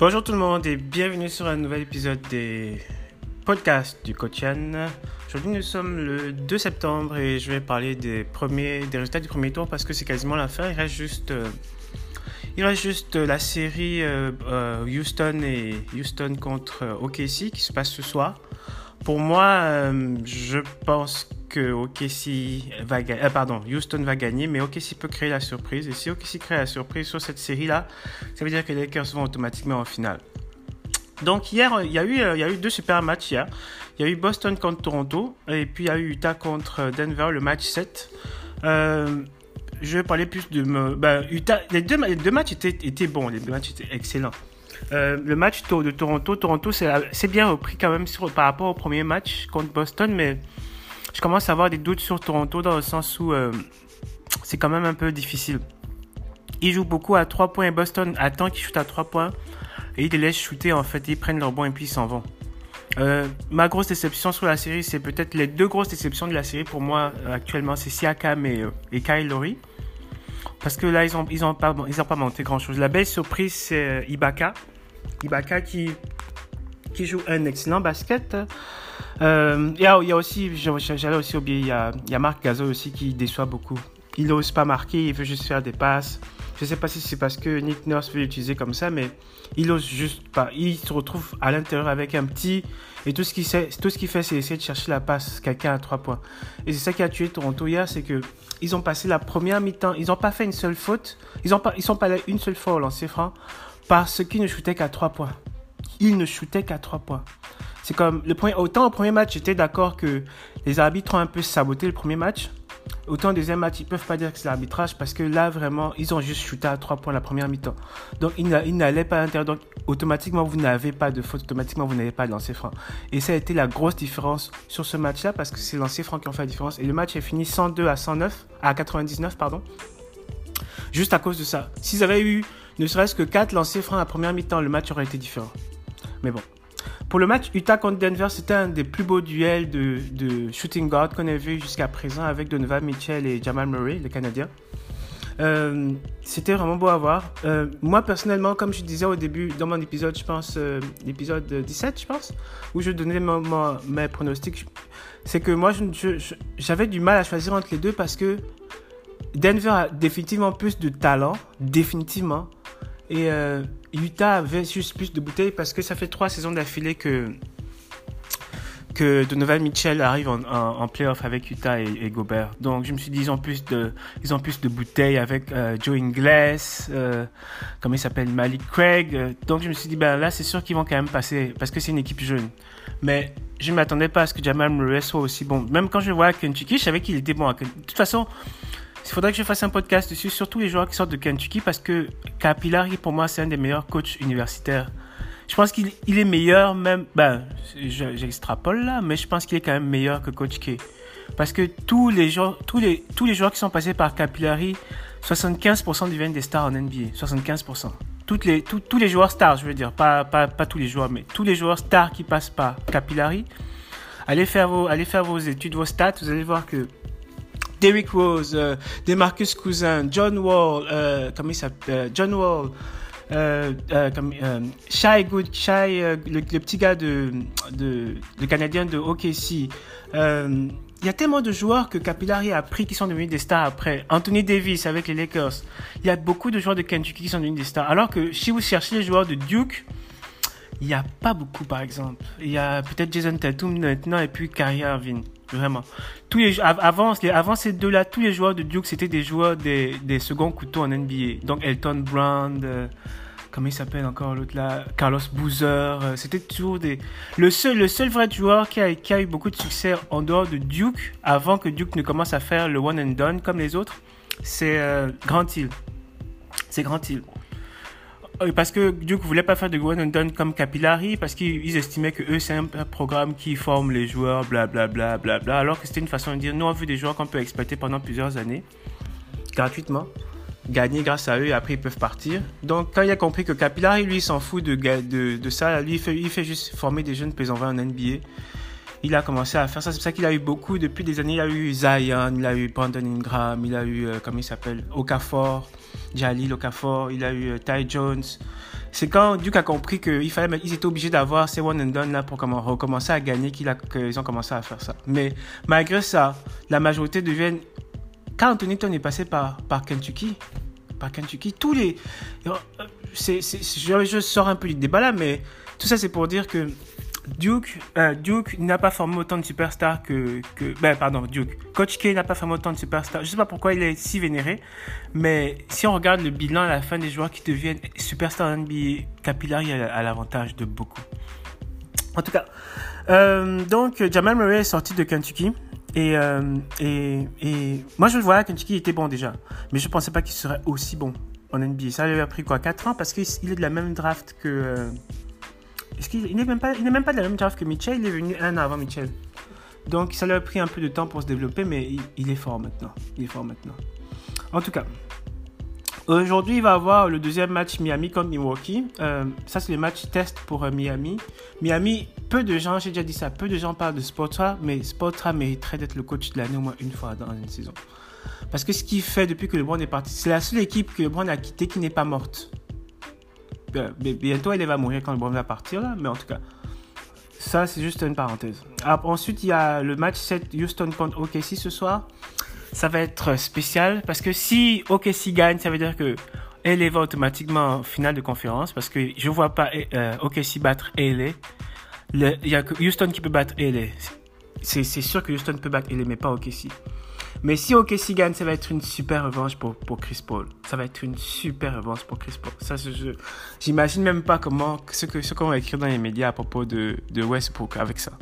Bonjour tout le monde et bienvenue sur un nouvel épisode des podcasts du Coachan. Aujourd'hui nous sommes le 2 septembre et je vais parler des, premiers, des résultats du premier tour parce que c'est quasiment la fin. Il reste juste, euh, il reste juste la série euh, euh, Houston et Houston contre OKC qui se passe ce soir. Pour moi, je pense que OKC va gagner, euh, pardon, Houston va gagner, mais OKC peut créer la surprise. Et si OKC crée la surprise sur cette série-là, ça veut dire que les Lakers vont automatiquement en finale. Donc hier, il y, a eu, il y a eu deux super matchs hier. Il y a eu Boston contre Toronto et puis il y a eu Utah contre Denver, le match 7. Euh, je vais parler plus de... Ben, Utah, les, deux, matchs étaient, bons, les deux matchs étaient excellents. Euh, le match de Toronto, Toronto c'est bien repris quand même par rapport au premier match contre Boston, mais je commence à avoir des doutes sur Toronto dans le sens où euh, c'est quand même un peu difficile. Ils jouent beaucoup à 3 points et Boston attend qu'ils shootent à 3 points et ils les laissent shooter en fait. Ils prennent leur bon et puis ils s'en vont. Euh, ma grosse déception sur la série, c'est peut-être les deux grosses déceptions de la série pour moi euh, actuellement, c'est Siakam et, Kyle Lowry. Parce que là, ils n'ont ils ont pas, pas monté grand-chose. La belle surprise, c'est Ibaka. Ibaka qui, qui joue un excellent basket. Euh, il, y a, aussi, j'allais aussi oublier, il y a, il Marc Gasol aussi qui déçoit beaucoup. Il n'ose pas marquer, il veut juste faire des passes. Je ne sais pas si c'est parce que Nick Nurse veut l'utiliser comme ça, mais il n'ose juste pas. Il se retrouve à l'intérieur avec un petit. Et tout ce qu'il qu fait, c'est essayer de chercher la passe, quelqu'un à trois points. Et c'est ça qui a tué Toronto hier, c'est que ils ont passé la première mi-temps, ils n'ont pas fait une seule faute, ils ne sont pas allés une seule fois au lancer franc, parce qu'ils ne shootaient qu'à trois points. Ils ne shootaient qu'à trois points. C'est comme le premier, autant au premier match, j'étais d'accord que les arbitres ont un peu saboté le premier match. Autant au deuxième match, ils peuvent pas dire que c'est l'arbitrage parce que là, vraiment, ils ont juste shooté à trois points la première mi-temps. Donc, ils n'allaient pas à l'intérieur. Donc, automatiquement, vous n'avez pas de faute. Automatiquement, vous n'avez pas de lancer franc. Et ça a été la grosse différence sur ce match-là parce que c'est les lancers francs qui ont fait la différence. Et le match est fini 102 à 109, à 99, pardon. Juste à cause de ça. S'ils avaient eu ne serait-ce que 4 lancers francs la première mi-temps, le match aurait été différent. Mais bon, pour le match Utah contre Denver, c'était un des plus beaux duels de, shooting guard qu'on ait vu jusqu'à présent avec Donovan Mitchell et Jamal Murray, le Canadien. Euh, c'était vraiment beau à voir. Euh, moi, personnellement, comme je disais au début, dans mon épisode, je pense, euh, l'épisode 17, je pense, où je donnais mes pronostics, c'est que moi, j'avais du mal à choisir entre les deux parce que Denver a définitivement plus de talent, définitivement. Et euh, Utah juste plus de bouteilles parce que ça fait trois saisons d'affilée que, que Donovan Mitchell arrive en, playoff avec Utah et, Gobert. Donc je me suis dit, ils ont plus de, ils ont plus de bouteilles avec euh, Joe Ingles, euh, comment il s'appelle, Malik Craig. donc je me suis dit, ben là c'est sûr qu'ils vont quand même passer parce que c'est une équipe jeune. Mais je ne m'attendais pas à ce que Jamal Murray soit aussi bon. Même quand je vois Kentucky, je savais qu'il était bon. De toute façon, il faudrait que je fasse un podcast dessus sur tous les joueurs qui sortent de Kentucky parce que Capillari, pour moi, c'est un des meilleurs coachs universitaires. Je pense qu'il est meilleur même, ben, j'extrapole là, mais je pense qu'il est quand même meilleur que Coach K. Parce que tous les joueurs, tous les, tous les joueurs qui sont passés par Capillari, 75% deviennent des stars en NBA. 75%. Toutes les, tous les joueurs stars, je veux dire, pas, pas, pas tous les joueurs, mais tous les joueurs stars qui passent par Capillari, allez faire vos, allez faire vos études, vos stats, vous allez voir que Derrick Rose, euh, Demarcus Cousin, John Wall, euh, il s'appelle, euh, John Wall, euh, euh, comme, Shai Good, Shai, le, petit gars de, de, le Canadien de OKC. Il y a tellement de joueurs que Capillari a pris qui sont devenus des stars après. Anthony Davis avec les Lakers. Il y a beaucoup de joueurs de Kentucky qui sont devenus des stars. Alors que si vous cherchez les joueurs de Duke, il n'y a pas beaucoup par exemple. Il y a peut-être Jason Tatum maintenant et puis Kyrie Irving. Vraiment. Tous les, avant, avant ces deux-là, tous les joueurs de Duke, c'était des joueurs des, des seconds couteaux en NBA. Donc Elton Brand, euh, comment il s'appelle encore l'autre là? Carlos Boozer. Euh, c'était toujours des. Le seul, vrai joueur qui a, qui a eu beaucoup de succès en dehors de Duke, avant que Duke ne commence à faire le one and done comme les autres, c'est euh, Grant Hill. C'est Grant Hill. Parce que Duke voulait pas faire de one and done comme Capillari parce qu'ils estimaient que eux c'est un, programme qui forme les joueurs blablabla bla, bla, bla, alors que c'était une façon de dire nous on veut des joueurs qu'on peut exploiter pendant plusieurs années gratuitement gagner grâce à eux et après ils peuvent partir donc quand il a compris que Capillari lui s'en fout de, ça lui il fait, il fait juste former des jeunes en en NBA il a commencé à faire ça. C'est pour ça qu'il a eu beaucoup depuis des années. Il a eu Zion, il a eu Brandon Ingram, il a eu, euh, comment il s'appelle, Okafor, Jalil Okafor, il a eu euh, Ty Jones. c'est quand Duke a compris qu'ils étaient obligés d'avoir ces one and done là pour recommencer à gagner qu'ils ont commencé à faire ça. Mais malgré ça, la majorité deviennent. Quand Anthony est passé par, Kentucky, par Kentucky, tous les. Euh, je, je sors un peu du débat là, mais tout ça c'est pour dire que Duke, euh, Duke n'a pas formé autant de superstars que, ben, pardon, Duke. Coach K n'a pas formé autant de superstars. Je sais pas pourquoi il est si vénéré, mais si on regarde le bilan à la fin des joueurs qui deviennent superstars NBA, Capillary a, l'avantage de beaucoup. En tout cas, euh, donc Jamal Murray est sorti de Kentucky. Et, euh, et, et moi je le voyais, Kentucky était bon déjà. Mais je pensais pas qu'il serait aussi bon en NBA. Ça lui a pris quoi 4 ans? Parce qu'il est de la même draft que, qu'il n'est même, pas, il de la même draft que Mitchell Il est venu un an avant Mitchell. Donc ça lui a pris un peu de temps pour se développer, mais il, est fort maintenant. Il est fort maintenant. En tout cas, aujourd'hui il va avoir le deuxième match Miami contre Milwaukee. Euh, ça c'est le match test pour euh, Miami. Miami, peu de gens, j'ai déjà dit ça, peu de gens parlent de Sportra, mais Sportra mériterait d'être le coach de l'année au moins une fois dans une saison. Parce que ce qu'il fait depuis que LeBron est parti, c'est la seule équipe que LeBron a quittée qui n'est pas morte. Bientôt, elle va mourir quand le bon va partir, là, mais en tout cas, ça, c'est juste une parenthèse. ensuite, il y a le match 7 Houston contre OKC ce soir. Ça va être spécial parce que si OKC gagne, ça veut dire que LA va automatiquement en finale de conférence parce que je vois pas euh, OKC battre LA. Il y a que Houston qui peut battre LA. C'est sûr que Houston peut battre LA, mais pas OKC. Mais si OKC gagne, ça va être une super revanche pour, pour Chris Paul. Ça va être une super revanche pour Chris Paul. Ça, j'imagine même pas comment, ce que, ce qu'on va écrire dans les médias à propos de, de Westbrook avec ça.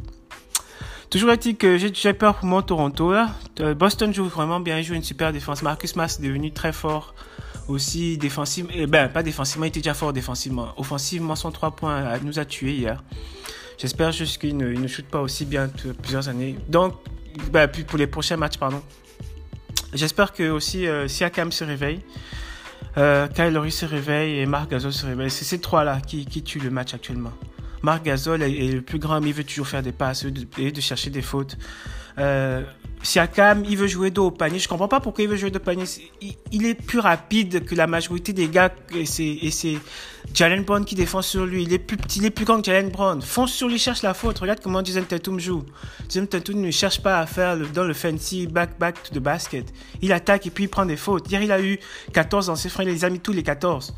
Toujours est-il que j'ai peur pour mon Toronto. Euh, Boston joue vraiment bien, il joue une super défense. Marcus Mass est devenu très fort aussi défensivement. Eh ben, pas défensivement, il était déjà fort défensivement. Offensivement, son 3 points nous a tués hier. J'espère juste qu'il ne, ne shoot pas aussi bien plusieurs années. Donc, ben, pour les prochains matchs, pardon. J'espère que aussi euh, Siakam se réveille, euh, Kyle se réveille et Marc Gasol se réveille. C'est ces trois-là qui, qui tuent le match actuellement. Marc Gasol est, le plus grand, mais il veut toujours faire des passes et de chercher des fautes. Euh, Siakam, il veut jouer dos au panier. Je comprends pas pourquoi il veut jouer dos au panier. Il, est plus rapide que la majorité des gars et c'est Jalen Brown qui défend sur lui. Il est plus petit, il est plus grand que Jalen Brown. Fonce sur lui, cherche la faute. Regarde comment Jason Tatum joue. Jason Tatum ne cherche pas à faire dans le fancy back back to the basket. Il attaque et puis il prend des fautes. Hier, il a eu 14 lancers francs. Il les a mis tous les 14.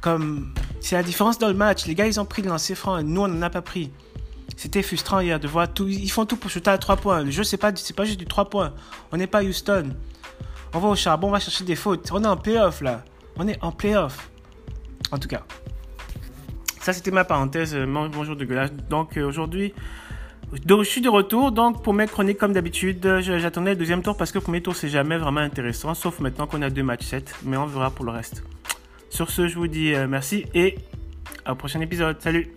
Comme, c'est la différence dans le match. Les gars, ils ont pris le lancer franc. Nous, on n'en a pas pris. C'était frustrant hier de voir tout. Ils font tout pour shooter à 3 points. Le jeu, c'est pas, c'est pas juste du 3 points. On n'est pas Houston. On va au charbon, on va chercher des fautes. On est en playoff là. On est en playoff. En tout cas. Ça, c'était ma parenthèse. Bonjour de gueulage. Donc euh, aujourd'hui, je suis de retour. Donc pour mes chroniques, comme d'habitude, j'attendais le deuxième tour parce que le premier tour, c'est jamais vraiment intéressant. Sauf maintenant qu'on a deux matchs 7. Mais on verra pour le reste. Sur ce, je vous dis merci et au prochain épisode. Salut